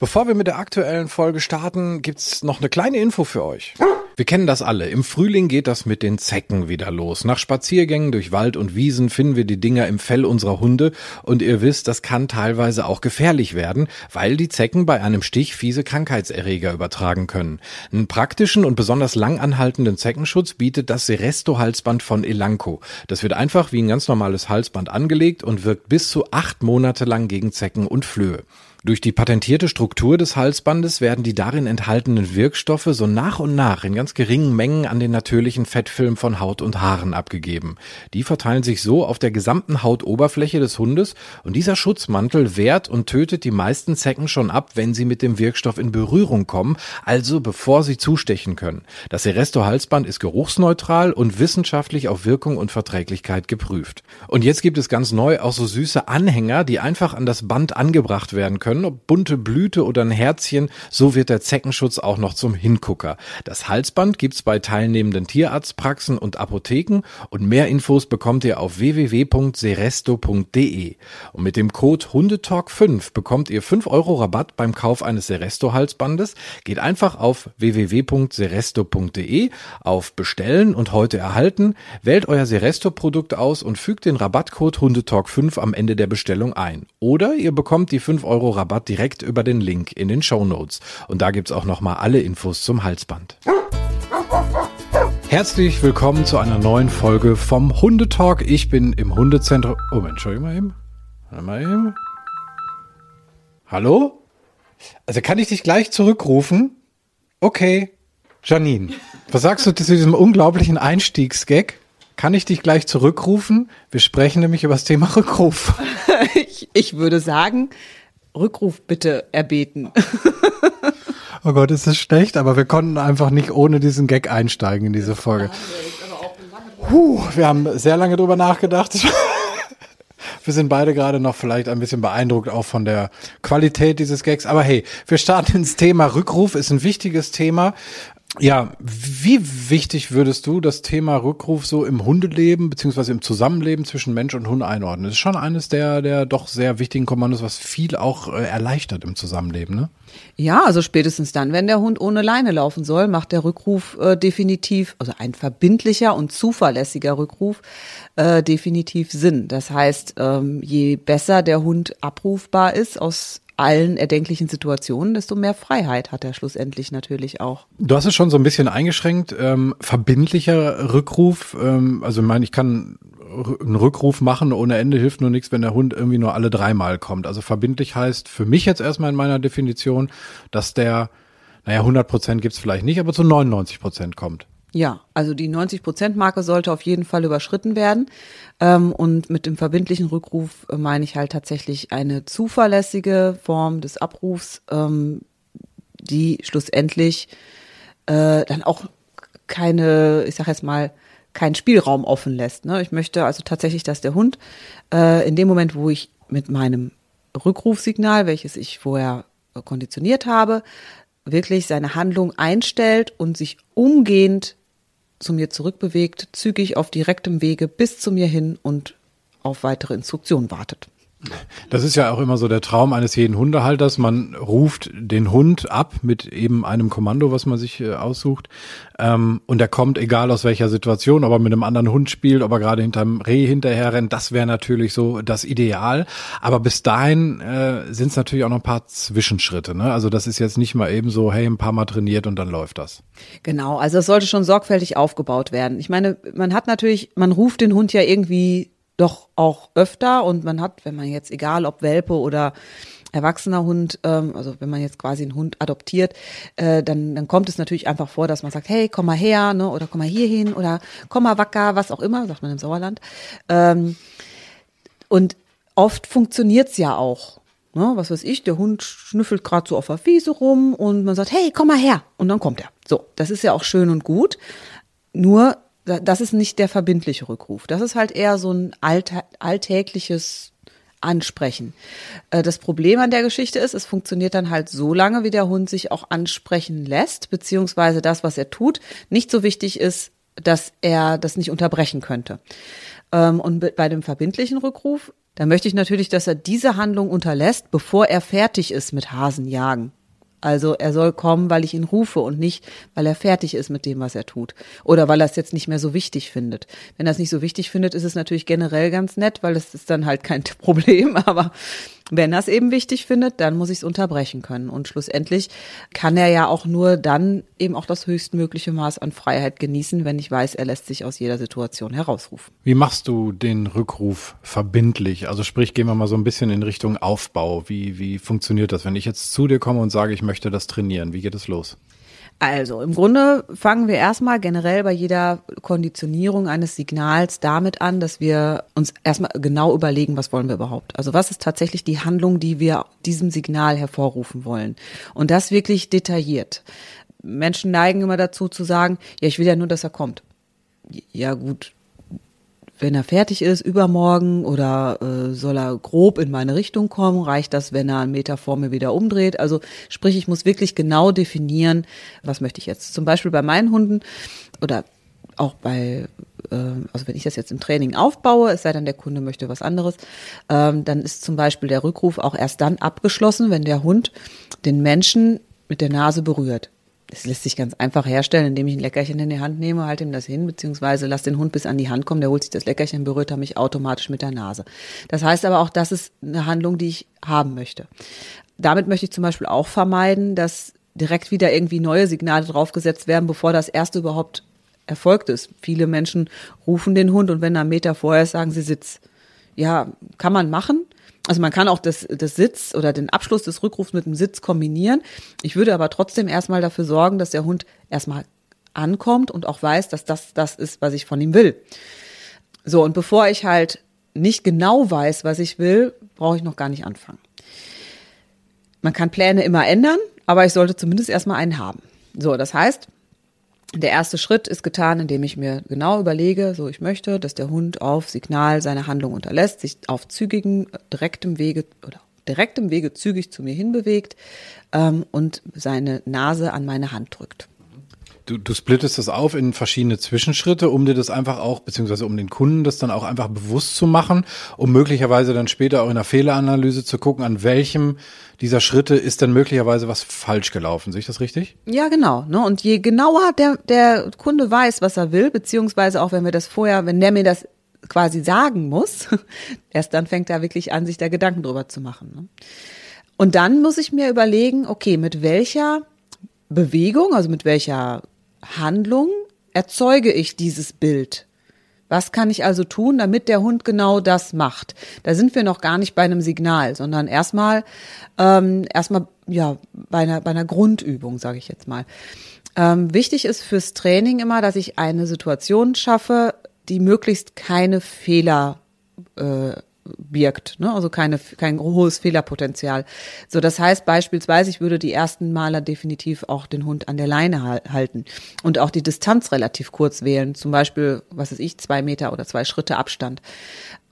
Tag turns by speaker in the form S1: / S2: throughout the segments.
S1: Bevor wir mit der aktuellen Folge starten, gibt's noch eine kleine Info für euch. Wir kennen das alle. Im Frühling geht das mit den Zecken wieder los. Nach Spaziergängen durch Wald und Wiesen finden wir die Dinger im Fell unserer Hunde und ihr wisst, das kann teilweise auch gefährlich werden, weil die Zecken bei einem Stich fiese Krankheitserreger übertragen können. Einen praktischen und besonders lang anhaltenden Zeckenschutz bietet das Seresto Halsband von Elanco. Das wird einfach wie ein ganz normales Halsband angelegt und wirkt bis zu acht Monate lang gegen Zecken und Flöhe. Durch die patentierte Struktur des Halsbandes werden die darin enthaltenen Wirkstoffe so nach und nach in ganz geringen Mengen an den natürlichen Fettfilm von Haut und Haaren abgegeben. Die verteilen sich so auf der gesamten Hautoberfläche des Hundes und dieser Schutzmantel wehrt und tötet die meisten Zecken schon ab, wenn sie mit dem Wirkstoff in Berührung kommen, also bevor sie zustechen können. Das Seresto Halsband ist geruchsneutral und wissenschaftlich auf Wirkung und Verträglichkeit geprüft. Und jetzt gibt es ganz neu auch so süße Anhänger, die einfach an das Band angebracht werden können können, ob bunte Blüte oder ein Herzchen, so wird der Zeckenschutz auch noch zum Hingucker. Das Halsband gibt's bei teilnehmenden Tierarztpraxen und Apotheken und mehr Infos bekommt ihr auf www.seresto.de. Und mit dem Code Hundetalk5 bekommt ihr 5 Euro Rabatt beim Kauf eines Seresto Halsbandes. Geht einfach auf www.seresto.de auf Bestellen und heute erhalten, wählt euer Seresto Produkt aus und fügt den Rabattcode Hundetalk5 am Ende der Bestellung ein. Oder ihr bekommt die 5 Euro Rabatt direkt über den Link in den Show Notes. Und da gibt's auch nochmal alle Infos zum Halsband. Herzlich willkommen zu einer neuen Folge vom Hundetalk. Ich bin im Hundezentrum. Oh, Entschuldigung mal eben. Mal eben. Hallo? Also kann ich dich gleich zurückrufen? Okay. Janine, was sagst du zu diesem unglaublichen Einstiegsgag? Kann ich dich gleich zurückrufen? Wir sprechen nämlich über das Thema Rückruf.
S2: ich, ich würde sagen, Rückruf bitte erbeten.
S1: oh Gott, ist das schlecht, aber wir konnten einfach nicht ohne diesen Gag einsteigen in diese Folge. Puh, wir haben sehr lange drüber nachgedacht. Wir sind beide gerade noch vielleicht ein bisschen beeindruckt auch von der Qualität dieses Gags. Aber hey, wir starten ins Thema Rückruf, ist ein wichtiges Thema. Ja, wie wichtig würdest du das Thema Rückruf so im Hundeleben beziehungsweise im Zusammenleben zwischen Mensch und Hund einordnen? Das ist schon eines der, der doch sehr wichtigen Kommandos, was viel auch äh, erleichtert im Zusammenleben, ne?
S2: Ja, also spätestens dann, wenn der Hund ohne Leine laufen soll, macht der Rückruf äh, definitiv, also ein verbindlicher und zuverlässiger Rückruf, äh, definitiv Sinn. Das heißt, ähm, je besser der Hund abrufbar ist aus allen erdenklichen Situationen, desto mehr Freiheit hat er schlussendlich natürlich auch.
S1: Du hast es schon so ein bisschen eingeschränkt. Ähm, verbindlicher Rückruf, ähm, also ich meine, ich kann einen Rückruf machen ohne Ende hilft nur nichts, wenn der Hund irgendwie nur alle dreimal kommt. Also verbindlich heißt für mich jetzt erstmal in meiner Definition, dass der, naja, 100 Prozent gibt's vielleicht nicht, aber zu 99 Prozent kommt.
S2: Ja, also die 90-Prozent-Marke sollte auf jeden Fall überschritten werden. Ähm, und mit dem verbindlichen Rückruf äh, meine ich halt tatsächlich eine zuverlässige Form des Abrufs, ähm, die schlussendlich äh, dann auch keine, ich sag jetzt mal, keinen Spielraum offen lässt. Ne? Ich möchte also tatsächlich, dass der Hund äh, in dem Moment, wo ich mit meinem Rückrufsignal, welches ich vorher konditioniert habe, wirklich seine Handlung einstellt und sich umgehend zu mir zurückbewegt, zügig auf direktem Wege bis zu mir hin und auf weitere Instruktionen wartet.
S1: Das ist ja auch immer so der Traum eines jeden Hundehalters. Man ruft den Hund ab mit eben einem Kommando, was man sich äh, aussucht. Ähm, und er kommt, egal aus welcher Situation, ob er mit einem anderen Hund spielt, ob er gerade hinterm Reh hinterher rennt. Das wäre natürlich so das Ideal. Aber bis dahin äh, sind es natürlich auch noch ein paar Zwischenschritte. Ne? Also das ist jetzt nicht mal eben so, hey, ein paar Mal trainiert und dann läuft das.
S2: Genau, also es sollte schon sorgfältig aufgebaut werden. Ich meine, man hat natürlich, man ruft den Hund ja irgendwie doch auch öfter und man hat, wenn man jetzt, egal ob Welpe oder erwachsener Hund, ähm, also wenn man jetzt quasi einen Hund adoptiert, äh, dann, dann kommt es natürlich einfach vor, dass man sagt, hey, komm mal her, ne, oder komm mal hier hin, oder komm mal wacker, was auch immer, sagt man im Sauerland. Ähm, und oft funktioniert's ja auch. Ne, was weiß ich, der Hund schnüffelt gerade so auf der Wiese rum und man sagt, hey, komm mal her. Und dann kommt er. So, das ist ja auch schön und gut. Nur das ist nicht der verbindliche Rückruf. Das ist halt eher so ein alltägliches Ansprechen. Äh, das Problem an der Geschichte ist, es funktioniert dann halt so lange, wie der Hund sich auch ansprechen lässt, beziehungsweise das, was er tut, nicht so wichtig ist, dass er das nicht unterbrechen könnte. Ähm, und bei dem verbindlichen Rückruf, dann möchte ich natürlich, dass er diese Handlung unterlässt, bevor er fertig ist mit Hasenjagen. Also er soll kommen, weil ich ihn rufe und nicht, weil er fertig ist mit dem, was er tut. Oder weil er es jetzt nicht mehr so wichtig findet. Wenn er es nicht so wichtig findet, ist es natürlich generell ganz nett, weil es ist dann halt kein Problem. Aber wenn er es eben wichtig findet, dann muss ich es unterbrechen können. Und schlussendlich kann er ja auch nur dann eben auch das höchstmögliche Maß an Freiheit genießen, wenn ich weiß, er lässt sich aus jeder Situation herausrufen.
S1: Wie machst du den Rückruf verbindlich? Also sprich, gehen wir mal so ein bisschen in Richtung Aufbau. Wie, wie funktioniert das, wenn ich jetzt zu dir komme und sage, ich möchte das trainieren? Wie geht es los?
S2: Also im Grunde fangen wir erstmal generell bei jeder Konditionierung eines Signals damit an, dass wir uns erstmal genau überlegen, was wollen wir überhaupt. Also was ist tatsächlich die Handlung, die wir diesem Signal hervorrufen wollen. Und das wirklich detailliert. Menschen neigen immer dazu zu sagen, ja, ich will ja nur, dass er kommt. Ja gut, wenn er fertig ist, übermorgen oder äh, soll er grob in meine Richtung kommen? Reicht das, wenn er einen Meter vor mir wieder umdreht? Also sprich, ich muss wirklich genau definieren, was möchte ich jetzt. Zum Beispiel bei meinen Hunden oder auch bei, äh, also wenn ich das jetzt im Training aufbaue, es sei denn, der Kunde möchte was anderes, ähm, dann ist zum Beispiel der Rückruf auch erst dann abgeschlossen, wenn der Hund den Menschen mit der Nase berührt. Das lässt sich ganz einfach herstellen, indem ich ein Leckerchen in die Hand nehme, halte ihm das hin, beziehungsweise lass den Hund bis an die Hand kommen, der holt sich das Leckerchen, berührt er mich automatisch mit der Nase. Das heißt aber auch, das ist eine Handlung, die ich haben möchte. Damit möchte ich zum Beispiel auch vermeiden, dass direkt wieder irgendwie neue Signale draufgesetzt werden, bevor das erste überhaupt erfolgt ist. Viele Menschen rufen den Hund und wenn er einen Meter vorher ist, sagen sie Sitz. Ja, kann man machen. Also man kann auch das, das Sitz oder den Abschluss des Rückrufs mit dem Sitz kombinieren. Ich würde aber trotzdem erstmal dafür sorgen, dass der Hund erstmal ankommt und auch weiß, dass das das ist, was ich von ihm will. So, und bevor ich halt nicht genau weiß, was ich will, brauche ich noch gar nicht anfangen. Man kann Pläne immer ändern, aber ich sollte zumindest erstmal einen haben. So, das heißt, der erste Schritt ist getan, indem ich mir genau überlege, so ich möchte, dass der Hund auf Signal seine Handlung unterlässt, sich auf zügigen, direktem Wege oder direktem Wege zügig zu mir hinbewegt ähm, und seine Nase an meine Hand drückt.
S1: Du, du splittest das auf in verschiedene Zwischenschritte, um dir das einfach auch, beziehungsweise um den Kunden das dann auch einfach bewusst zu machen, um möglicherweise dann später auch in der Fehleranalyse zu gucken, an welchem dieser Schritte ist dann möglicherweise was falsch gelaufen. Sehe ich das richtig?
S2: Ja, genau. Ne? Und je genauer der, der Kunde weiß, was er will, beziehungsweise auch wenn wir das vorher, wenn der mir das quasi sagen muss, erst dann fängt er wirklich an, sich da Gedanken drüber zu machen. Ne? Und dann muss ich mir überlegen, okay, mit welcher Bewegung, also mit welcher Handlung erzeuge ich dieses Bild? Was kann ich also tun, damit der Hund genau das macht? Da sind wir noch gar nicht bei einem Signal, sondern erstmal ähm, erstmal ja bei einer bei einer Grundübung, sage ich jetzt mal. Ähm, wichtig ist fürs Training immer, dass ich eine Situation schaffe, die möglichst keine Fehler äh, birgt, ne? also keine, kein hohes Fehlerpotenzial. So, das heißt beispielsweise, ich würde die ersten Maler definitiv auch den Hund an der Leine halten und auch die Distanz relativ kurz wählen, zum Beispiel, was weiß ich, zwei Meter oder zwei Schritte Abstand.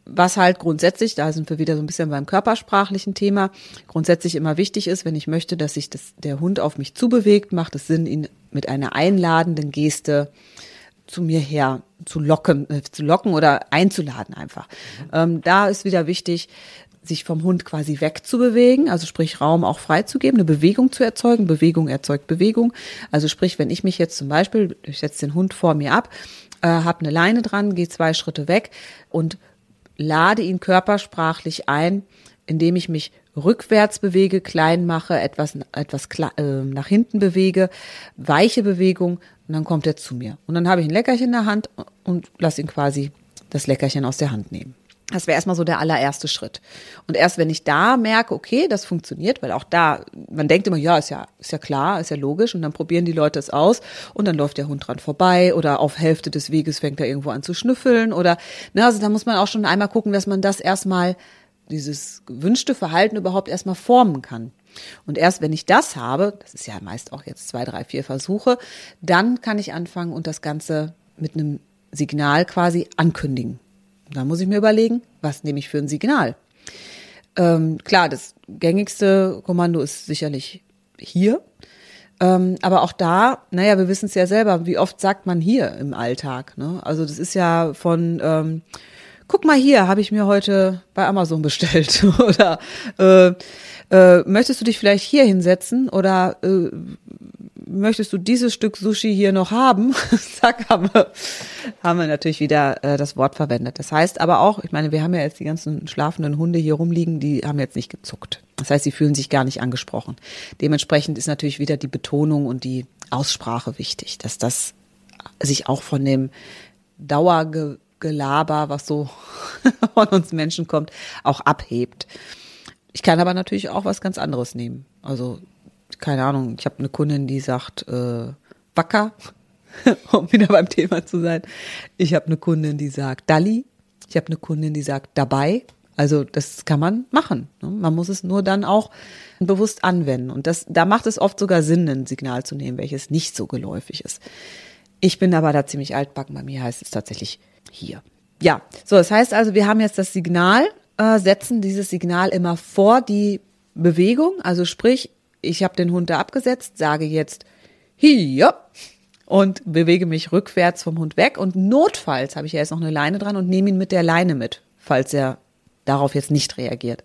S2: Was halt grundsätzlich, da sind wir wieder so ein bisschen beim körpersprachlichen Thema, grundsätzlich immer wichtig ist, wenn ich möchte, dass sich das, der Hund auf mich zubewegt, macht es Sinn, ihn mit einer einladenden Geste zu mir her zu locken, äh, zu locken oder einzuladen einfach. Ähm, da ist wieder wichtig, sich vom Hund quasi wegzubewegen, also sprich Raum auch freizugeben, eine Bewegung zu erzeugen. Bewegung erzeugt Bewegung. Also sprich, wenn ich mich jetzt zum Beispiel, ich setze den Hund vor mir ab, äh, habe eine Leine dran, gehe zwei Schritte weg und lade ihn körpersprachlich ein, indem ich mich rückwärts bewege, klein mache, etwas, etwas äh, nach hinten bewege, weiche Bewegung, und dann kommt er zu mir. Und dann habe ich ein Leckerchen in der Hand und lasse ihn quasi das Leckerchen aus der Hand nehmen. Das wäre erstmal so der allererste Schritt. Und erst wenn ich da merke, okay, das funktioniert, weil auch da, man denkt immer, ja, ist ja, ist ja klar, ist ja logisch, und dann probieren die Leute es aus und dann läuft der Hund dran vorbei oder auf Hälfte des Weges fängt er irgendwo an zu schnüffeln oder, ne, also da muss man auch schon einmal gucken, dass man das erstmal, dieses gewünschte Verhalten überhaupt erstmal formen kann. Und erst wenn ich das habe, das ist ja meist auch jetzt zwei, drei, vier Versuche, dann kann ich anfangen und das Ganze mit einem Signal quasi ankündigen. Da muss ich mir überlegen, was nehme ich für ein Signal? Ähm, klar, das gängigste Kommando ist sicherlich hier. Ähm, aber auch da, naja, wir wissen es ja selber, wie oft sagt man hier im Alltag. Ne? Also das ist ja von ähm, guck mal hier, habe ich mir heute bei Amazon bestellt. oder äh, äh, möchtest du dich vielleicht hier hinsetzen? Oder äh, möchtest du dieses Stück Sushi hier noch haben? Zack, haben wir, haben wir natürlich wieder äh, das Wort verwendet. Das heißt aber auch, ich meine, wir haben ja jetzt die ganzen schlafenden Hunde hier rumliegen, die haben jetzt nicht gezuckt. Das heißt, sie fühlen sich gar nicht angesprochen. Dementsprechend ist natürlich wieder die Betonung und die Aussprache wichtig, dass das sich auch von dem Dauergelaber, was so von uns Menschen kommt, auch abhebt. Ich kann aber natürlich auch was ganz anderes nehmen. Also keine Ahnung, ich habe eine Kundin, die sagt äh, Wacker, um wieder beim Thema zu sein. Ich habe eine Kundin, die sagt Dalli. Ich habe eine Kundin, die sagt dabei. Also das kann man machen. Ne? Man muss es nur dann auch bewusst anwenden. Und das, da macht es oft sogar Sinn, ein Signal zu nehmen, welches nicht so geläufig ist. Ich bin aber da ziemlich altbacken. Bei mir heißt es tatsächlich hier. Ja, so, das heißt also, wir haben jetzt das Signal, äh, setzen dieses Signal immer vor die Bewegung. Also sprich, ich habe den Hund da abgesetzt, sage jetzt hier und bewege mich rückwärts vom Hund weg und notfalls habe ich ja jetzt noch eine Leine dran und nehme ihn mit der Leine mit, falls er darauf jetzt nicht reagiert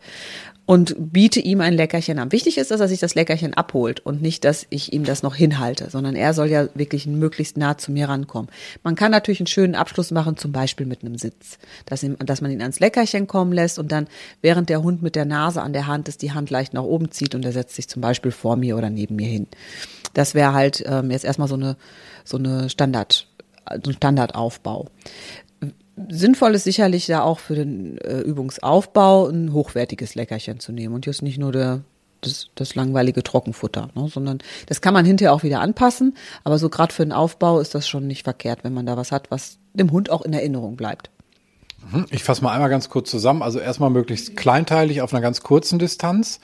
S2: und biete ihm ein Leckerchen an. Wichtig ist, dass er sich das Leckerchen abholt und nicht, dass ich ihm das noch hinhalte, sondern er soll ja wirklich möglichst nah zu mir rankommen. Man kann natürlich einen schönen Abschluss machen, zum Beispiel mit einem Sitz, dass, ihm, dass man ihn ans Leckerchen kommen lässt und dann, während der Hund mit der Nase an der Hand ist, die Hand leicht nach oben zieht und er setzt sich zum Beispiel vor mir oder neben mir hin. Das wäre halt ähm, jetzt erstmal so eine, so eine Standard, so ein Standardaufbau sinnvoll ist sicherlich da auch für den äh, Übungsaufbau ein hochwertiges Leckerchen zu nehmen und jetzt nicht nur der, das, das langweilige Trockenfutter, ne, sondern das kann man hinterher auch wieder anpassen, aber so gerade für den Aufbau ist das schon nicht verkehrt, wenn man da was hat, was dem Hund auch in Erinnerung bleibt.
S1: Mhm. Ich fasse mal einmal ganz kurz zusammen. Also erstmal möglichst kleinteilig auf einer ganz kurzen Distanz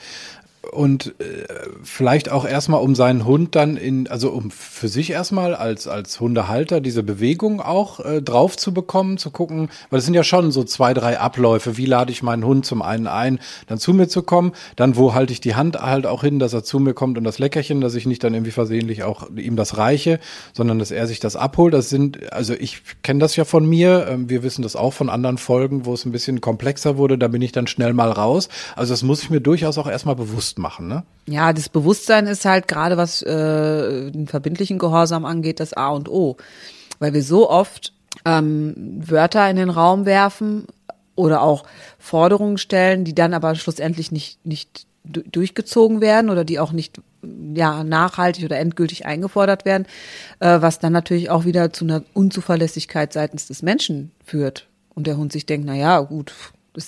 S1: und äh, vielleicht auch erstmal um seinen Hund dann in, also um für sich erstmal als, als Hundehalter diese Bewegung auch äh, drauf zu bekommen, zu gucken, weil es sind ja schon so zwei, drei Abläufe. Wie lade ich meinen Hund zum einen ein, dann zu mir zu kommen, dann wo halte ich die Hand halt auch hin, dass er zu mir kommt und das Leckerchen, dass ich nicht dann irgendwie versehentlich auch ihm das reiche, sondern dass er sich das abholt. Das sind, also ich kenne das ja von mir, ähm, wir wissen das auch von anderen Folgen, wo es ein bisschen komplexer wurde, da bin ich dann schnell mal raus. Also das muss ich mir durchaus auch erstmal bewusst bewusst machen, ne?
S2: Ja, das Bewusstsein ist halt gerade, was äh, den verbindlichen Gehorsam angeht, das A und O. Weil wir so oft ähm, Wörter in den Raum werfen oder auch Forderungen stellen, die dann aber schlussendlich nicht, nicht durchgezogen werden oder die auch nicht ja nachhaltig oder endgültig eingefordert werden, äh, was dann natürlich auch wieder zu einer Unzuverlässigkeit seitens des Menschen führt und der Hund sich denkt, na ja, gut,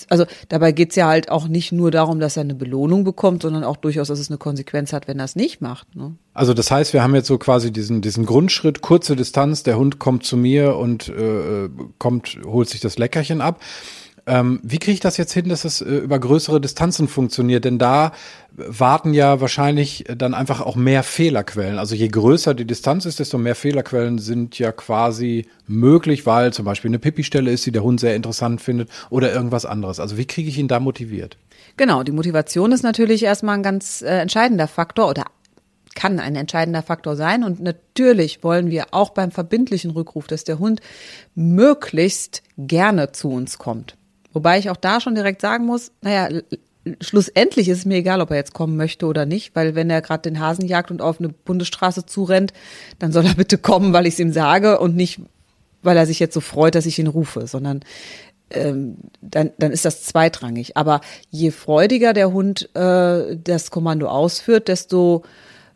S2: also dabei geht's ja halt auch nicht nur darum, dass er eine Belohnung bekommt, sondern auch durchaus, dass es eine Konsequenz hat, wenn er es nicht macht. Ne?
S1: Also das heißt, wir haben jetzt so quasi diesen, diesen Grundschritt, kurze Distanz, der Hund kommt zu mir und äh, kommt, holt sich das Leckerchen ab. Ähm, wie kriege ich das jetzt hin, dass es äh, über größere Distanzen funktioniert? Denn da warten ja wahrscheinlich dann einfach auch mehr Fehlerquellen. Also je größer die Distanz ist, desto mehr Fehlerquellen sind ja quasi möglich, weil zum Beispiel eine Pipi-Stelle ist, die der Hund sehr interessant findet oder irgendwas anderes. Also wie kriege ich ihn da motiviert?
S2: Genau, die Motivation ist natürlich erstmal ein ganz äh, entscheidender Faktor oder kann ein entscheidender Faktor sein. Und natürlich wollen wir auch beim verbindlichen Rückruf, dass der Hund möglichst gerne zu uns kommt. Wobei ich auch da schon direkt sagen muss, naja, schlussendlich ist es mir egal, ob er jetzt kommen möchte oder nicht, weil wenn er gerade den Hasen jagt und auf eine Bundesstraße zurennt, dann soll er bitte kommen, weil ich es ihm sage und nicht, weil er sich jetzt so freut, dass ich ihn rufe, sondern ähm, dann, dann ist das zweitrangig. Aber je freudiger der Hund äh, das Kommando ausführt, desto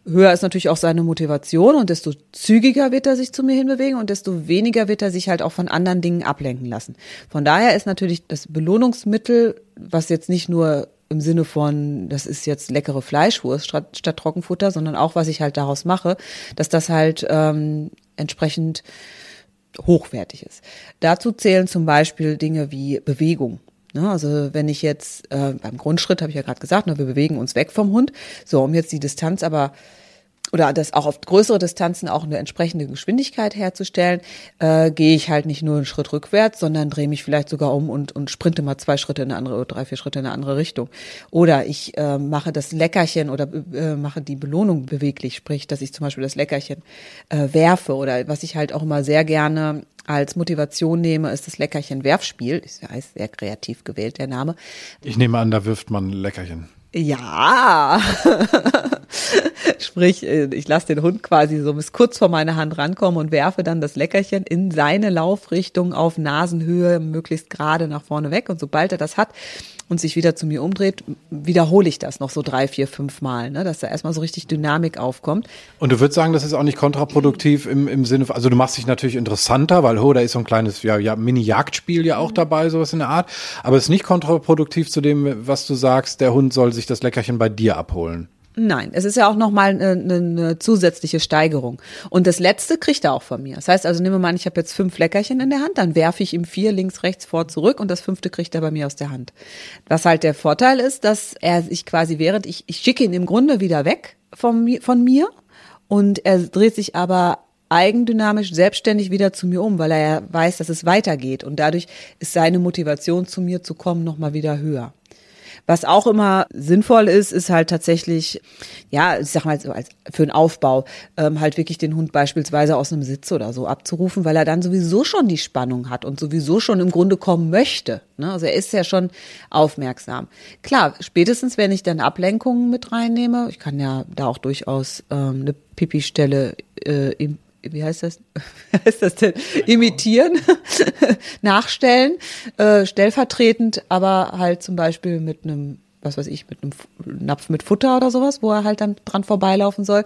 S2: höher ist natürlich auch seine Motivation und desto zügiger wird er sich zu mir hinbewegen und desto weniger wird er sich halt auch von anderen Dingen ablenken lassen. Von daher ist natürlich das Belohnungsmittel, was jetzt nicht nur im Sinne von, das ist jetzt leckere Fleischwurst statt, statt Trockenfutter, sondern auch, was ich halt daraus mache, dass das halt ähm, entsprechend hochwertig ist. Dazu zählen zum Beispiel Dinge wie Bewegung. Ne, also wenn ich jetzt äh, beim Grundschritt habe ich ja gerade gesagt, ne, wir bewegen uns weg vom Hund. So, um jetzt die Distanz aber oder das auch auf größere Distanzen auch eine entsprechende Geschwindigkeit herzustellen, äh, gehe ich halt nicht nur einen Schritt rückwärts, sondern drehe mich vielleicht sogar um und, und sprinte mal zwei Schritte in eine andere oder drei, vier Schritte in eine andere Richtung. Oder ich äh, mache das Leckerchen oder äh, mache die Belohnung beweglich, sprich, dass ich zum Beispiel das Leckerchen äh, werfe oder was ich halt auch immer sehr gerne als Motivation nehme, ist das Leckerchen Werfspiel. Ist ja sehr kreativ gewählt, der Name.
S1: Ich nehme an, da wirft man Leckerchen.
S2: Ja. Sprich, äh, ich lasse den Hund quasi so bis kurz vor meine Hand rankommen und werfe dann das Leckerchen in seine Laufrichtung auf Nasenhöhe, möglichst gerade nach vorne weg. Und sobald er das hat und sich wieder zu mir umdreht, wiederhole ich das noch so drei, vier, fünf Mal, ne, dass da erstmal so richtig Dynamik aufkommt.
S1: Und du würdest sagen, das ist auch nicht kontraproduktiv im, im Sinne, also du machst dich natürlich interessanter, weil, oh, da ist so ein kleines ja, ja, Mini-Jagdspiel ja auch dabei, sowas in der Art. Aber es ist nicht kontraproduktiv zu dem, was du sagst, der Hund soll sich das Leckerchen bei dir abholen.
S2: Nein, es ist ja auch nochmal eine, eine zusätzliche Steigerung. Und das letzte kriegt er auch von mir. Das heißt also, nehmen wir mal ich habe jetzt fünf Leckerchen in der Hand, dann werfe ich ihm vier links, rechts, vor, zurück und das fünfte kriegt er bei mir aus der Hand. Was halt der Vorteil ist, dass er sich quasi während, ich, ich schicke ihn im Grunde wieder weg von, von mir und er dreht sich aber eigendynamisch selbstständig wieder zu mir um, weil er ja weiß, dass es weitergeht. Und dadurch ist seine Motivation zu mir zu kommen nochmal wieder höher. Was auch immer sinnvoll ist, ist halt tatsächlich, ja, ich sag mal so als für einen Aufbau, ähm, halt wirklich den Hund beispielsweise aus einem Sitz oder so abzurufen, weil er dann sowieso schon die Spannung hat und sowieso schon im Grunde kommen möchte. Ne? Also er ist ja schon aufmerksam. Klar, spätestens wenn ich dann Ablenkungen mit reinnehme, ich kann ja da auch durchaus ähm, eine Pipi-Stelle äh, im wie heißt das? Wie heißt das denn? Imitieren, nachstellen, äh, stellvertretend, aber halt zum Beispiel mit einem, was weiß ich, mit einem Napf mit Futter oder sowas, wo er halt dann dran vorbeilaufen soll.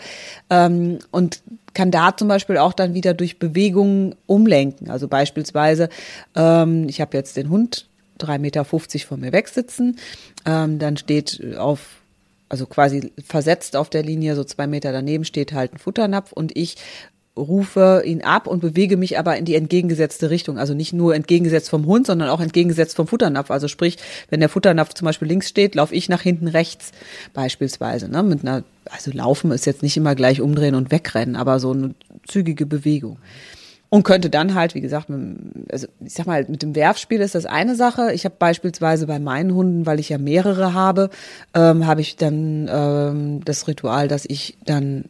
S2: Ähm, und kann da zum Beispiel auch dann wieder durch Bewegungen umlenken. Also beispielsweise, ähm, ich habe jetzt den Hund 3,50 Meter von mir wegsitzen, ähm, dann steht auf also quasi versetzt auf der Linie, so zwei Meter daneben steht halt ein Futternapf und ich rufe ihn ab und bewege mich aber in die entgegengesetzte Richtung. Also nicht nur entgegengesetzt vom Hund, sondern auch entgegengesetzt vom Futternapf. Also sprich, wenn der Futternapf zum Beispiel links steht, laufe ich nach hinten rechts beispielsweise. Ne? Mit einer, also laufen ist jetzt nicht immer gleich umdrehen und wegrennen, aber so eine zügige Bewegung. Und könnte dann halt, wie gesagt, mit, also ich sag mal, mit dem Werfspiel ist das eine Sache. Ich habe beispielsweise bei meinen Hunden, weil ich ja mehrere habe, ähm, habe ich dann ähm, das Ritual, dass ich dann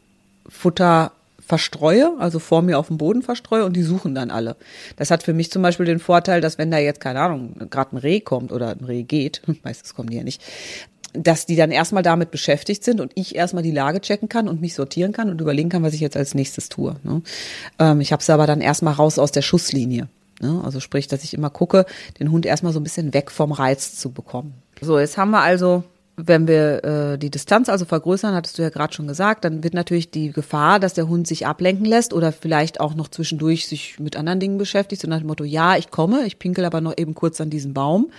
S2: Futter verstreue, also vor mir auf dem Boden verstreue und die suchen dann alle. Das hat für mich zum Beispiel den Vorteil, dass wenn da jetzt, keine Ahnung, gerade ein Reh kommt oder ein Reh geht, meistens kommen die ja nicht, dass die dann erstmal damit beschäftigt sind und ich erstmal die Lage checken kann und mich sortieren kann und überlegen kann, was ich jetzt als nächstes tue. Ne? Ähm, ich habe es aber dann erstmal raus aus der Schusslinie. Ne? Also sprich, dass ich immer gucke, den Hund erstmal so ein bisschen weg vom Reiz zu bekommen. So, jetzt haben wir also wenn wir äh, die Distanz also vergrößern, hattest du ja gerade schon gesagt, dann wird natürlich die Gefahr, dass der Hund sich ablenken lässt oder vielleicht auch noch zwischendurch sich mit anderen Dingen beschäftigt, so nach dem Motto, ja, ich komme, ich pinkel aber noch eben kurz an diesen Baum,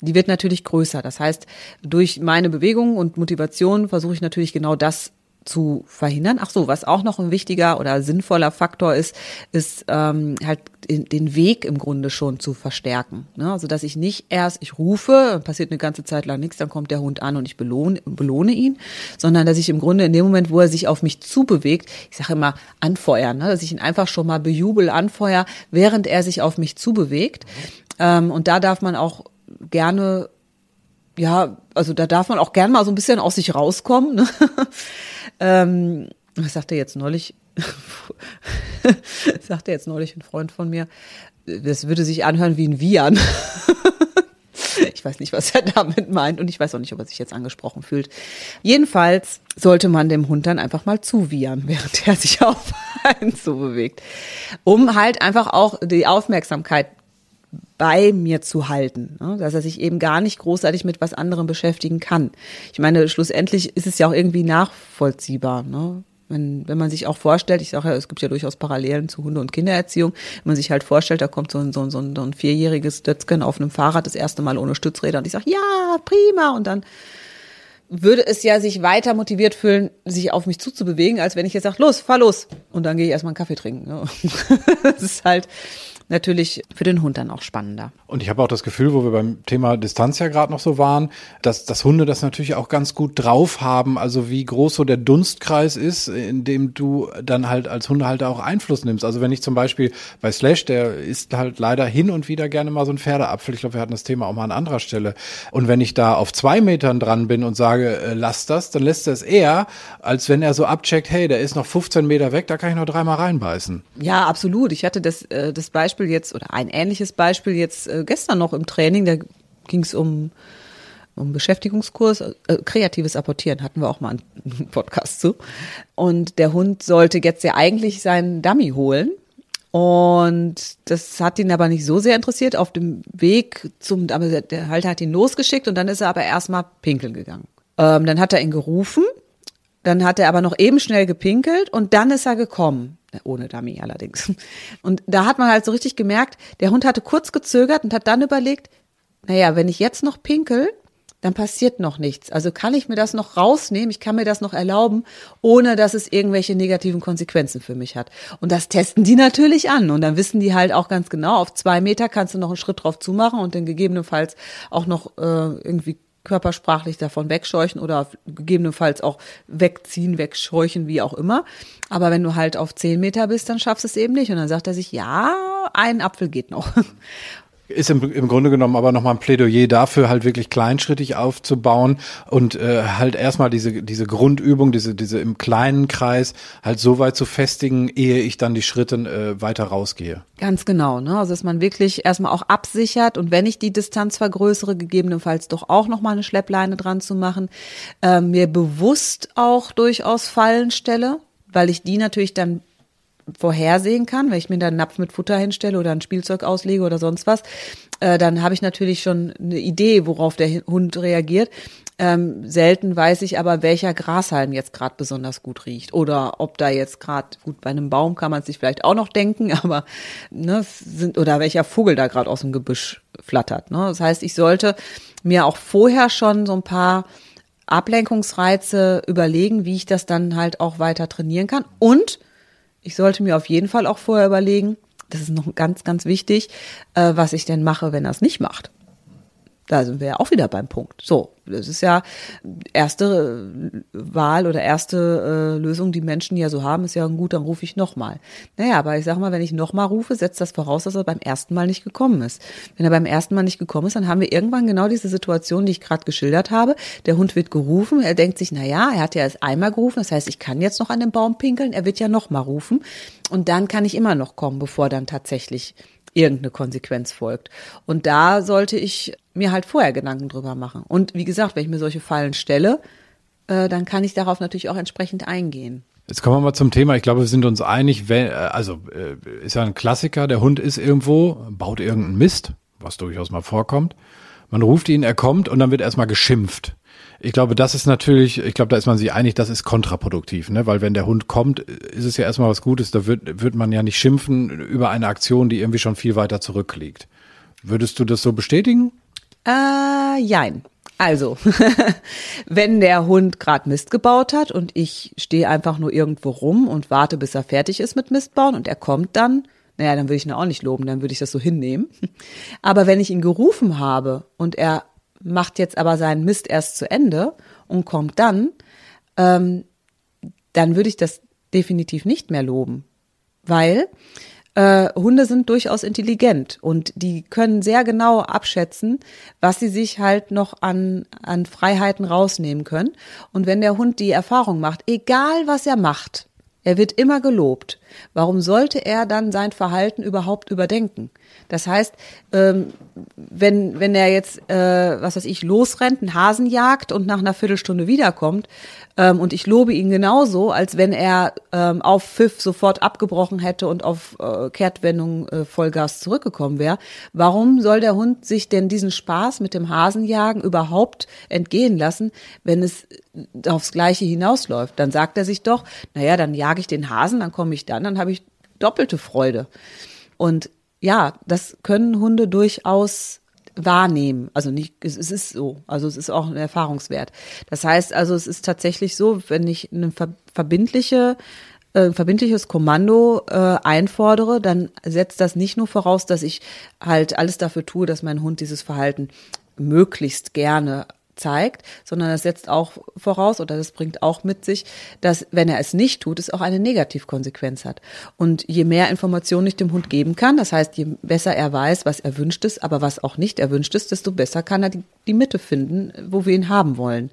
S2: die wird natürlich größer. Das heißt, durch meine Bewegung und Motivation versuche ich natürlich genau das zu verhindern. Ach so, was auch noch ein wichtiger oder sinnvoller Faktor ist, ist ähm, halt den Weg im Grunde schon zu verstärken. Ne? Also dass ich nicht erst, ich rufe, passiert eine ganze Zeit lang nichts, dann kommt der Hund an und ich belohne, belohne ihn, sondern dass ich im Grunde in dem Moment, wo er sich auf mich zubewegt, ich sage immer anfeuern, ne? dass ich ihn einfach schon mal bejubel, anfeuer, während er sich auf mich zubewegt. Ähm, und da darf man auch gerne ja, also da darf man auch gern mal so ein bisschen aus sich rauskommen. Ne? ähm, was sagte jetzt neulich? sagte jetzt neulich ein Freund von mir, das würde sich anhören wie ein Vian. ich weiß nicht, was er damit meint und ich weiß auch nicht, ob er sich jetzt angesprochen fühlt. Jedenfalls sollte man dem Hund dann einfach mal zuwiehern, während er sich auf einen zubewegt, um halt einfach auch die Aufmerksamkeit bei mir zu halten, ne? dass er sich eben gar nicht großartig mit was anderem beschäftigen kann. Ich meine, schlussendlich ist es ja auch irgendwie nachvollziehbar. Ne? Wenn, wenn man sich auch vorstellt, ich sage ja, es gibt ja durchaus Parallelen zu Hunde- und Kindererziehung, wenn man sich halt vorstellt, da kommt so ein, so ein, so ein, vierjähriges Dötzken auf einem Fahrrad das erste Mal ohne Stützräder und ich sage, ja, prima, und dann würde es ja sich weiter motiviert fühlen, sich auf mich zuzubewegen, als wenn ich jetzt sage, los, fahr los. Und dann gehe ich erstmal einen Kaffee trinken. Ne? das ist halt, natürlich für den Hund dann auch spannender.
S1: Und ich habe auch das Gefühl, wo wir beim Thema Distanz ja gerade noch so waren, dass, dass Hunde das natürlich auch ganz gut drauf haben, also wie groß so der Dunstkreis ist, in dem du dann halt als Hundehalter auch Einfluss nimmst. Also wenn ich zum Beispiel bei Slash, der isst halt leider hin und wieder gerne mal so ein Pferdeapfel. Ich glaube, wir hatten das Thema auch mal an anderer Stelle. Und wenn ich da auf zwei Metern dran bin und sage, äh, lass das, dann lässt er es eher, als wenn er so abcheckt, hey, der ist noch 15 Meter weg, da kann ich noch dreimal reinbeißen.
S2: Ja, absolut. Ich hatte das, äh, das Beispiel jetzt oder ein ähnliches Beispiel jetzt äh, gestern noch im Training. Da ging es um um Beschäftigungskurs, äh, kreatives Apportieren hatten wir auch mal einen Podcast zu. Und der Hund sollte jetzt ja eigentlich seinen Dummy holen. Und das hat ihn aber nicht so sehr interessiert. Auf dem Weg zum, aber der Halter hat ihn losgeschickt und dann ist er aber erstmal pinkeln gegangen. Ähm, dann hat er ihn gerufen dann hat er aber noch eben schnell gepinkelt und dann ist er gekommen. Ohne Dummy allerdings. Und da hat man halt so richtig gemerkt, der Hund hatte kurz gezögert und hat dann überlegt, naja, wenn ich jetzt noch pinkel, dann passiert noch nichts. Also kann ich mir das noch rausnehmen, ich kann mir das noch erlauben, ohne dass es irgendwelche negativen Konsequenzen für mich hat. Und das testen die natürlich an. Und dann wissen die halt auch ganz genau, auf zwei Meter kannst du noch einen Schritt drauf zumachen und dann gegebenenfalls auch noch äh, irgendwie körpersprachlich davon wegscheuchen oder gegebenenfalls auch wegziehen, wegscheuchen, wie auch immer. Aber wenn du halt auf zehn Meter bist, dann schaffst du es eben nicht. Und dann sagt er sich, ja, ein Apfel geht noch.
S1: Ist im, im Grunde genommen aber nochmal ein Plädoyer dafür, halt wirklich kleinschrittig aufzubauen und äh, halt erstmal diese, diese Grundübung, diese, diese im kleinen Kreis halt so weit zu festigen, ehe ich dann die Schritte äh, weiter rausgehe.
S2: Ganz genau, ne? Also dass man wirklich erstmal auch absichert und wenn ich die Distanz vergrößere, gegebenenfalls doch auch nochmal eine Schleppleine dran zu machen, äh, mir bewusst auch durchaus Fallen stelle, weil ich die natürlich dann vorhersehen kann, wenn ich mir da einen Napf mit Futter hinstelle oder ein Spielzeug auslege oder sonst was, äh, dann habe ich natürlich schon eine Idee, worauf der Hund reagiert. Ähm, selten weiß ich aber, welcher Grashalm jetzt gerade besonders gut riecht oder ob da jetzt gerade gut bei einem Baum kann man sich vielleicht auch noch denken, aber ne, sind oder welcher Vogel da gerade aus dem Gebüsch flattert. Ne? Das heißt, ich sollte mir auch vorher schon so ein paar Ablenkungsreize überlegen, wie ich das dann halt auch weiter trainieren kann und ich sollte mir auf jeden Fall auch vorher überlegen, das ist noch ganz, ganz wichtig, äh, was ich denn mache, wenn er es nicht macht. Da sind wir ja auch wieder beim Punkt. So, das ist ja erste äh, Wahl oder erste äh, Lösung, die Menschen ja so haben, ist ja gut, dann rufe ich nochmal. Naja, aber ich sag mal, wenn ich nochmal rufe, setzt das voraus, dass er beim ersten Mal nicht gekommen ist. Wenn er beim ersten Mal nicht gekommen ist, dann haben wir irgendwann genau diese Situation, die ich gerade geschildert habe. Der Hund wird gerufen, er denkt sich, na ja, er hat ja erst einmal gerufen, das heißt, ich kann jetzt noch an den Baum pinkeln, er wird ja nochmal rufen und dann kann ich immer noch kommen, bevor dann tatsächlich irgendeine Konsequenz folgt. Und da sollte ich mir halt vorher Gedanken drüber machen. Und wie gesagt, wenn ich mir solche Fallen stelle, äh, dann kann ich darauf natürlich auch entsprechend eingehen.
S1: Jetzt kommen wir mal zum Thema. Ich glaube, wir sind uns einig, wenn, äh, also äh, ist ja ein Klassiker, der Hund ist irgendwo, baut irgendeinen Mist, was durchaus mal vorkommt. Man ruft ihn, er kommt und dann wird erstmal geschimpft. Ich glaube, das ist natürlich, ich glaube, da ist man sich einig, das ist kontraproduktiv, ne? Weil wenn der Hund kommt, ist es ja erstmal was Gutes, da wird, wird man ja nicht schimpfen über eine Aktion, die irgendwie schon viel weiter zurückliegt. Würdest du das so bestätigen?
S2: Äh, jein. Also, wenn der Hund gerade Mist gebaut hat und ich stehe einfach nur irgendwo rum und warte, bis er fertig ist mit Mist bauen und er kommt dann, naja, dann würde ich ihn auch nicht loben, dann würde ich das so hinnehmen. Aber wenn ich ihn gerufen habe und er macht jetzt aber seinen Mist erst zu Ende und kommt dann, ähm, dann würde ich das definitiv nicht mehr loben. Weil äh, Hunde sind durchaus intelligent und die können sehr genau abschätzen, was sie sich halt noch an, an Freiheiten rausnehmen können. Und wenn der Hund die Erfahrung macht, egal was er macht, er wird immer gelobt. Warum sollte er dann sein Verhalten überhaupt überdenken? Das heißt, ähm, wenn, wenn er jetzt, äh, was weiß ich, losrennt, einen Hasen jagt und nach einer Viertelstunde wiederkommt, ähm, und ich lobe ihn genauso, als wenn er ähm, auf Pfiff sofort abgebrochen hätte und auf äh, Kehrtwendung äh, Vollgas zurückgekommen wäre. Warum soll der Hund sich denn diesen Spaß mit dem Hasenjagen überhaupt entgehen lassen, wenn es aufs Gleiche hinausläuft? Dann sagt er sich doch, naja, dann jage ich den Hasen, dann komme ich dann, dann habe ich doppelte Freude. Und ja, das können Hunde durchaus wahrnehmen. Also nicht, es, ist so. Also es ist auch ein Erfahrungswert. Das heißt also, es ist tatsächlich so, wenn ich eine ver verbindliche äh, verbindliches Kommando äh, einfordere, dann setzt das nicht nur voraus, dass ich halt alles dafür tue, dass mein Hund dieses Verhalten möglichst gerne zeigt, sondern das setzt auch voraus oder das bringt auch mit sich, dass wenn er es nicht tut, es auch eine Negativkonsequenz hat. Und je mehr Informationen ich dem Hund geben kann, das heißt, je besser er weiß, was erwünscht ist, aber was auch nicht erwünscht ist, desto besser kann er die, die Mitte finden, wo wir ihn haben wollen.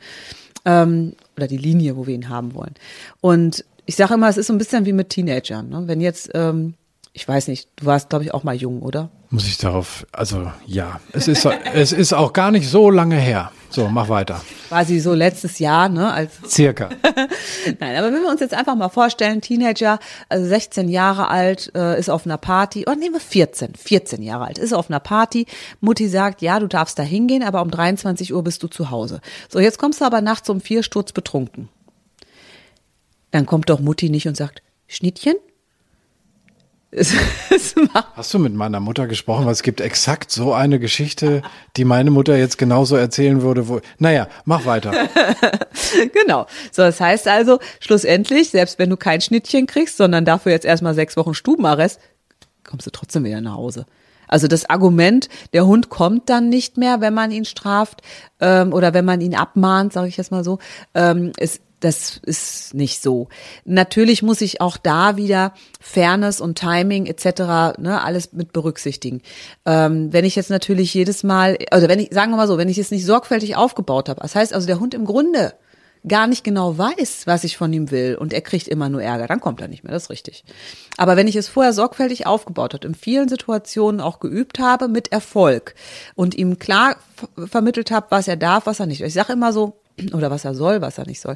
S2: Ähm, oder die Linie, wo wir ihn haben wollen. Und ich sage immer, es ist so ein bisschen wie mit Teenagern. Ne? Wenn jetzt ähm, ich weiß nicht, du warst, glaube ich, auch mal jung, oder?
S1: Muss ich darauf, also ja, es ist, es ist auch gar nicht so lange her. So, mach weiter.
S2: Quasi so letztes Jahr, ne? Als
S1: Circa.
S2: Nein, aber wenn wir uns jetzt einfach mal vorstellen, Teenager, also 16 Jahre alt, äh, ist auf einer Party, oder nehmen wir 14, 14 Jahre alt, ist auf einer Party, Mutti sagt, ja, du darfst da hingehen, aber um 23 Uhr bist du zu Hause. So, jetzt kommst du aber nachts um vier Sturz betrunken. Dann kommt doch Mutti nicht und sagt, Schnittchen,
S1: Hast du mit meiner Mutter gesprochen? Weil es gibt exakt so eine Geschichte, die meine Mutter jetzt genauso erzählen würde. Wo, naja, mach weiter.
S2: genau. So, das heißt also, schlussendlich, selbst wenn du kein Schnittchen kriegst, sondern dafür jetzt erstmal sechs Wochen Stubenarrest, kommst du trotzdem wieder nach Hause. Also das Argument, der Hund kommt dann nicht mehr, wenn man ihn straft ähm, oder wenn man ihn abmahnt, sage ich jetzt mal so, ähm, ist das ist nicht so. Natürlich muss ich auch da wieder Fairness und Timing etc. Ne, alles mit berücksichtigen. Ähm, wenn ich jetzt natürlich jedes Mal, also wenn ich, sagen wir mal so, wenn ich es nicht sorgfältig aufgebaut habe, das heißt also der Hund im Grunde gar nicht genau weiß, was ich von ihm will und er kriegt immer nur Ärger, dann kommt er nicht mehr, das ist richtig. Aber wenn ich es vorher sorgfältig aufgebaut habe, in vielen Situationen auch geübt habe mit Erfolg und ihm klar vermittelt habe, was er darf, was er nicht. Ich sage immer so, oder was er soll, was er nicht soll.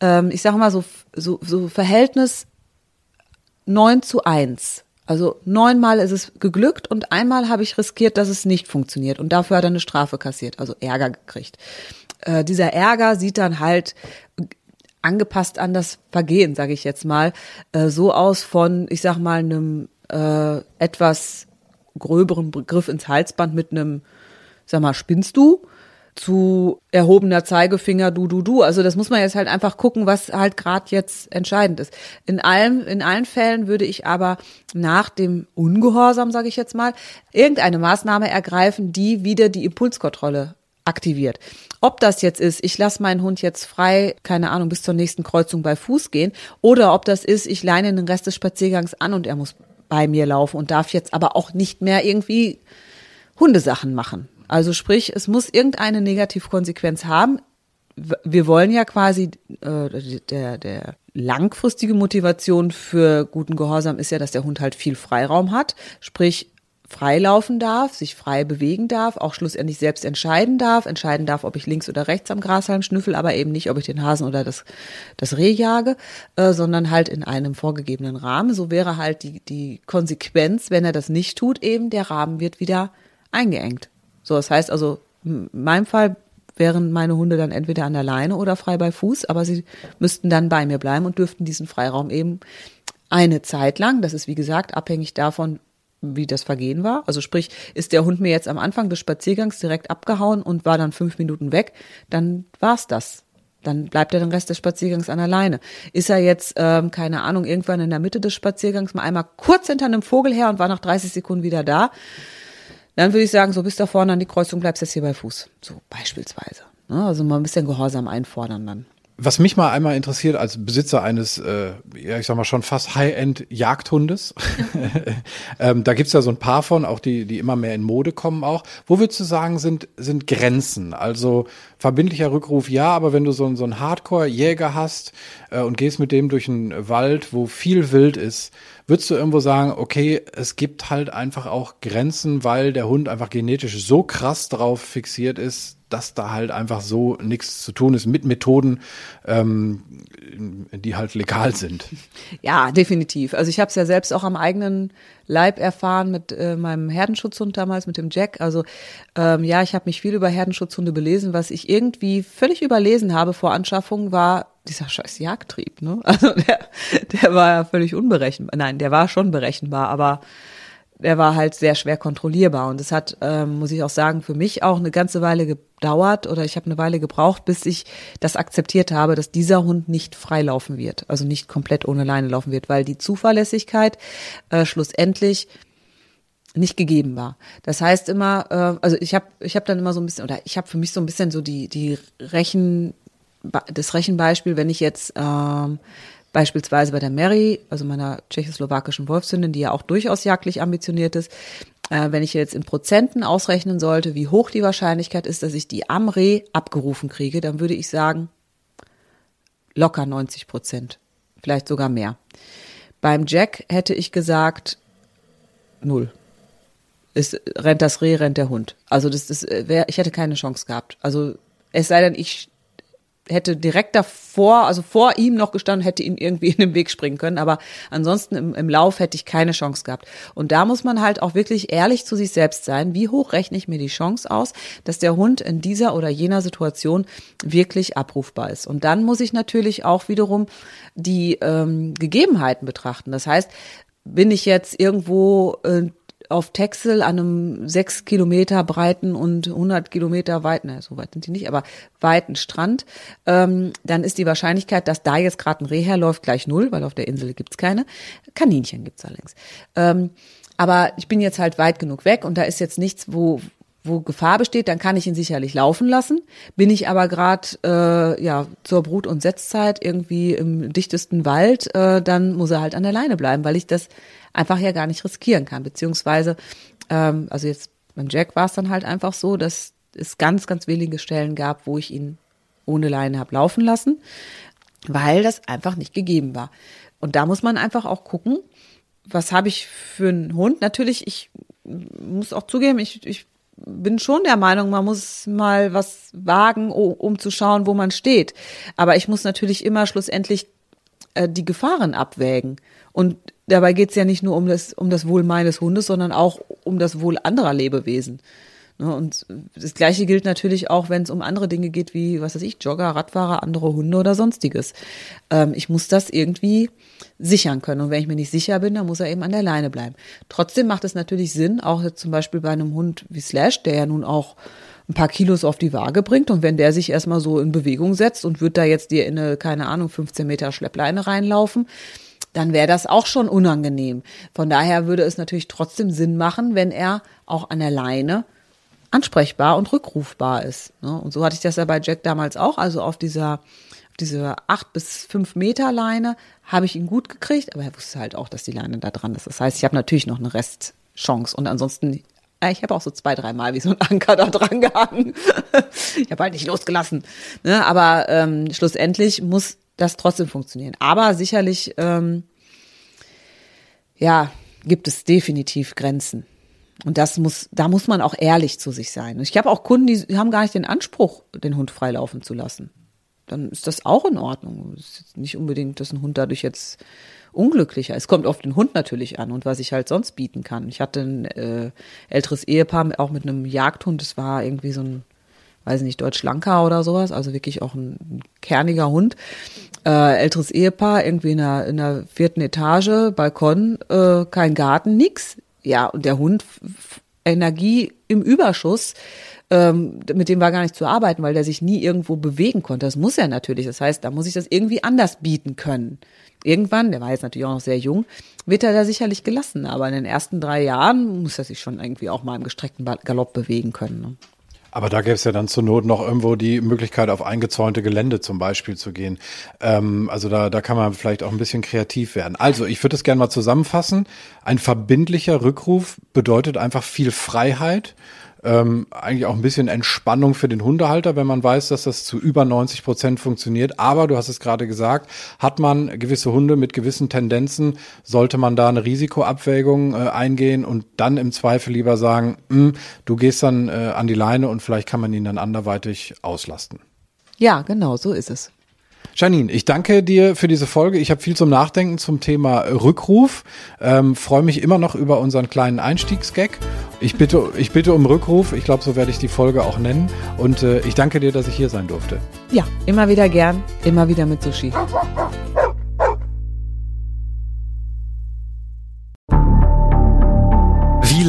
S2: Ähm, ich sage mal so, so, so Verhältnis neun zu eins. Also neunmal ist es geglückt und einmal habe ich riskiert, dass es nicht funktioniert und dafür hat er eine Strafe kassiert, also Ärger gekriegt. Äh, dieser Ärger sieht dann halt angepasst an das Vergehen, sage ich jetzt mal, äh, so aus von, ich sag mal, einem äh, etwas gröberen Begriff ins Halsband mit einem, sag mal, spinnst du? Zu erhobener Zeigefinger, du, du, du. Also das muss man jetzt halt einfach gucken, was halt gerade jetzt entscheidend ist. In allen, in allen Fällen würde ich aber nach dem Ungehorsam, sage ich jetzt mal, irgendeine Maßnahme ergreifen, die wieder die Impulskontrolle aktiviert. Ob das jetzt ist, ich lasse meinen Hund jetzt frei, keine Ahnung, bis zur nächsten Kreuzung bei Fuß gehen, oder ob das ist, ich leine den Rest des Spaziergangs an und er muss bei mir laufen und darf jetzt aber auch nicht mehr irgendwie Hundesachen machen. Also sprich, es muss irgendeine Negativkonsequenz haben. Wir wollen ja quasi, äh, der, der langfristige Motivation für guten Gehorsam ist ja, dass der Hund halt viel Freiraum hat, sprich freilaufen darf, sich frei bewegen darf, auch schlussendlich selbst entscheiden darf, entscheiden darf, ob ich links oder rechts am Grashalm schnüffel, aber eben nicht, ob ich den Hasen oder das, das Reh jage, äh, sondern halt in einem vorgegebenen Rahmen. So wäre halt die, die Konsequenz, wenn er das nicht tut, eben der Rahmen wird wieder eingeengt. So, das heißt also, in meinem Fall wären meine Hunde dann entweder an der Leine oder frei bei Fuß, aber sie müssten dann bei mir bleiben und dürften diesen Freiraum eben eine Zeit lang, das ist wie gesagt abhängig davon, wie das Vergehen war. Also sprich, ist der Hund mir jetzt am Anfang des Spaziergangs direkt abgehauen und war dann fünf Minuten weg, dann war's das. Dann bleibt er den Rest des Spaziergangs an der Leine. Ist er jetzt, ähm, keine Ahnung, irgendwann in der Mitte des Spaziergangs mal einmal kurz hinter einem Vogel her und war nach 30 Sekunden wieder da, dann würde ich sagen, so bis da vorne an die Kreuzung bleibst jetzt hier bei Fuß. So beispielsweise. Ne? Also mal ein bisschen Gehorsam einfordern dann.
S1: Was mich mal einmal interessiert als Besitzer eines, äh, ja ich sag mal schon fast High-End-Jagdhundes, ähm, da gibt's ja so ein paar von, auch die, die immer mehr in Mode kommen auch. Wo würdest du sagen, sind, sind Grenzen? Also verbindlicher Rückruf ja, aber wenn du so, so einen Hardcore-Jäger hast äh, und gehst mit dem durch einen Wald, wo viel Wild ist, würdest du irgendwo sagen, okay, es gibt halt einfach auch Grenzen, weil der Hund einfach genetisch so krass drauf fixiert ist, dass da halt einfach so nichts zu tun ist mit Methoden, ähm, die halt legal sind.
S2: Ja, definitiv. Also ich habe es ja selbst auch am eigenen Leib erfahren mit äh, meinem Herdenschutzhund damals, mit dem Jack. Also ähm, ja, ich habe mich viel über Herdenschutzhunde belesen. Was ich irgendwie völlig überlesen habe vor Anschaffung, war dieser scheiß Jagdtrieb. Ne? Also der, der war ja völlig unberechenbar. Nein, der war schon berechenbar, aber der war halt sehr schwer kontrollierbar. Und es hat, ähm, muss ich auch sagen, für mich auch eine ganze Weile gedauert oder ich habe eine Weile gebraucht, bis ich das akzeptiert habe, dass dieser Hund nicht frei laufen wird, also nicht komplett ohne Leine laufen wird, weil die Zuverlässigkeit äh, schlussendlich nicht gegeben war. Das heißt immer, äh, also ich habe ich hab dann immer so ein bisschen, oder ich habe für mich so ein bisschen so die, die Rechen, das Rechenbeispiel, wenn ich jetzt ähm, Beispielsweise bei der Mary, also meiner tschechoslowakischen Wolfshündin, die ja auch durchaus jagdlich ambitioniert ist, äh, wenn ich jetzt in Prozenten ausrechnen sollte, wie hoch die Wahrscheinlichkeit ist, dass ich die am Reh abgerufen kriege, dann würde ich sagen, locker 90 Prozent, vielleicht sogar mehr. Beim Jack hätte ich gesagt, null. Ist, rennt das Reh, rennt der Hund. Also das, das wär, ich hätte keine Chance gehabt. Also es sei denn, ich hätte direkt davor, also vor ihm noch gestanden, hätte ihn irgendwie in den Weg springen können. Aber ansonsten im, im Lauf hätte ich keine Chance gehabt. Und da muss man halt auch wirklich ehrlich zu sich selbst sein. Wie hoch rechne ich mir die Chance aus, dass der Hund in dieser oder jener Situation wirklich abrufbar ist? Und dann muss ich natürlich auch wiederum die ähm, Gegebenheiten betrachten. Das heißt, bin ich jetzt irgendwo äh, auf Texel an einem sechs Kilometer breiten und 100 Kilometer weiten, naja, so weit sind die nicht, aber weiten Strand, ähm, dann ist die Wahrscheinlichkeit, dass da jetzt gerade ein Reh herläuft, gleich null, weil auf der Insel gibt's keine. Kaninchen gibt's allerdings. Ähm, aber ich bin jetzt halt weit genug weg und da ist jetzt nichts, wo wo Gefahr besteht, dann kann ich ihn sicherlich laufen lassen. Bin ich aber gerade äh, ja zur Brut- und Setzzeit irgendwie im dichtesten Wald, äh, dann muss er halt an der Leine bleiben, weil ich das einfach ja gar nicht riskieren kann. Beziehungsweise, ähm, also jetzt beim Jack war es dann halt einfach so, dass es ganz, ganz wenige Stellen gab, wo ich ihn ohne Leine habe laufen lassen, weil das einfach nicht gegeben war. Und da muss man einfach auch gucken, was habe ich für einen Hund? Natürlich, ich muss auch zugeben, ich, ich bin schon der Meinung, man muss mal was wagen, um zu schauen, wo man steht. Aber ich muss natürlich immer schlussendlich äh, die Gefahren abwägen. Und dabei geht es ja nicht nur um das, um das Wohl meines Hundes, sondern auch um das Wohl anderer Lebewesen. Ne, und das Gleiche gilt natürlich auch, wenn es um andere Dinge geht, wie, was weiß ich, Jogger, Radfahrer, andere Hunde oder sonstiges. Ähm, ich muss das irgendwie sichern können. Und wenn ich mir nicht sicher bin, dann muss er eben an der Leine bleiben. Trotzdem macht es natürlich Sinn, auch zum Beispiel bei einem Hund wie Slash, der ja nun auch ein paar Kilos auf die Waage bringt und wenn der sich erstmal so in Bewegung setzt und wird da jetzt dir in eine, keine Ahnung, 15 Meter Schleppleine reinlaufen, dann wäre das auch schon unangenehm. Von daher würde es natürlich trotzdem Sinn machen, wenn er auch an der Leine ansprechbar und rückrufbar ist. Ne? Und so hatte ich das ja bei Jack damals auch. Also auf dieser, diese acht bis fünf Meter Leine habe ich ihn gut gekriegt, aber er wusste halt auch, dass die Leine da dran ist. Das heißt, ich habe natürlich noch eine Restchance. Und ansonsten, ich habe auch so zwei, dreimal wie so ein Anker da dran gehangen. ich habe halt nicht losgelassen. Ne? Aber ähm, schlussendlich muss das trotzdem funktionieren. Aber sicherlich, ähm, ja, gibt es definitiv Grenzen. Und das muss, da muss man auch ehrlich zu sich sein. Ich habe auch Kunden, die haben gar nicht den Anspruch, den Hund freilaufen zu lassen. Dann ist das auch in Ordnung. Es ist nicht unbedingt, dass ein Hund dadurch jetzt unglücklicher. Es kommt auf den Hund natürlich an und was ich halt sonst bieten kann. Ich hatte ein äh, älteres Ehepaar auch mit einem Jagdhund. Das war irgendwie so ein, weiß nicht, Deutsch-Lanka oder sowas. Also wirklich auch ein, ein kerniger Hund. Äh, älteres Ehepaar, irgendwie in der, in der vierten Etage, Balkon, äh, kein Garten, nix ja, und der Hund Energie im Überschuss, ähm, mit dem war gar nicht zu arbeiten, weil der sich nie irgendwo bewegen konnte. Das muss er natürlich. Das heißt, da muss ich das irgendwie anders bieten können. Irgendwann, der war jetzt natürlich auch noch sehr jung, wird er da sicherlich gelassen. Aber in den ersten drei Jahren muss er sich schon irgendwie auch mal im gestreckten Galopp bewegen können. Ne?
S1: Aber da gäbe es ja dann zur Not noch irgendwo die Möglichkeit, auf eingezäunte Gelände zum Beispiel zu gehen. Ähm, also da, da kann man vielleicht auch ein bisschen kreativ werden. Also ich würde das gerne mal zusammenfassen. Ein verbindlicher Rückruf bedeutet einfach viel Freiheit ähm, eigentlich auch ein bisschen Entspannung für den Hundehalter, wenn man weiß, dass das zu über 90 Prozent funktioniert. Aber du hast es gerade gesagt, hat man gewisse Hunde mit gewissen Tendenzen, sollte man da eine Risikoabwägung äh, eingehen und dann im Zweifel lieber sagen, hm, du gehst dann äh, an die Leine und vielleicht kann man ihn dann anderweitig auslasten.
S2: Ja, genau, so ist es.
S1: Janine, ich danke dir für diese Folge. Ich habe viel zum Nachdenken zum Thema Rückruf. Ähm, Freue mich immer noch über unseren kleinen Einstiegsgag. Ich bitte, ich bitte um Rückruf. Ich glaube, so werde ich die Folge auch nennen. Und äh, ich danke dir, dass ich hier sein durfte.
S2: Ja, immer wieder gern. Immer wieder mit Sushi.